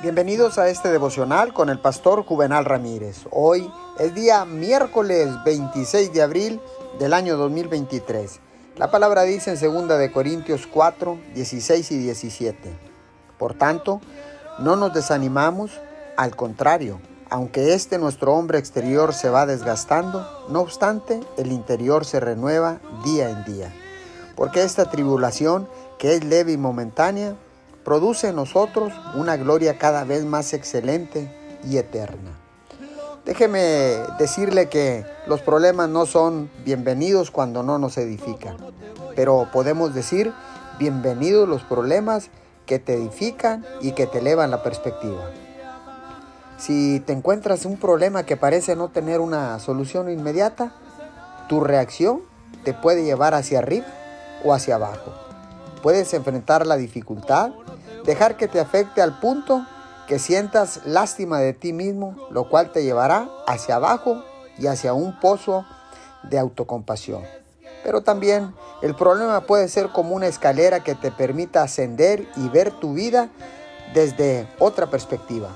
Bienvenidos a este devocional con el pastor Juvenal Ramírez. Hoy es día miércoles 26 de abril del año 2023. La palabra dice en 2 de Corintios 4, 16 y 17. Por tanto, no nos desanimamos, al contrario, aunque este nuestro hombre exterior se va desgastando, no obstante, el interior se renueva día en día. Porque esta tribulación, que es leve y momentánea, produce en nosotros una gloria cada vez más excelente y eterna. Déjeme decirle que los problemas no son bienvenidos cuando no nos edifican, pero podemos decir bienvenidos los problemas que te edifican y que te elevan la perspectiva. Si te encuentras un problema que parece no tener una solución inmediata, tu reacción te puede llevar hacia arriba o hacia abajo. Puedes enfrentar la dificultad dejar que te afecte al punto que sientas lástima de ti mismo, lo cual te llevará hacia abajo y hacia un pozo de autocompasión. Pero también el problema puede ser como una escalera que te permita ascender y ver tu vida desde otra perspectiva.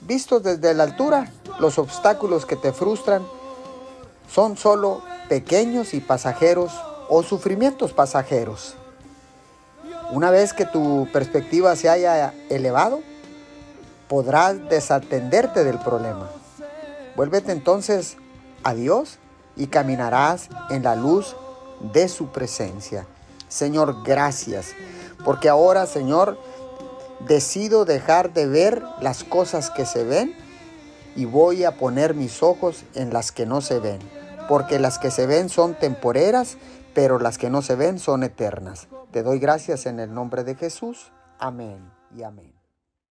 Vistos desde la altura, los obstáculos que te frustran son solo pequeños y pasajeros o sufrimientos pasajeros. Una vez que tu perspectiva se haya elevado, podrás desatenderte del problema. Vuélvete entonces a Dios y caminarás en la luz de su presencia. Señor, gracias, porque ahora, Señor, decido dejar de ver las cosas que se ven y voy a poner mis ojos en las que no se ven, porque las que se ven son temporeras, pero las que no se ven son eternas. Te doy gracias en el nombre de Jesús. Amén y amén.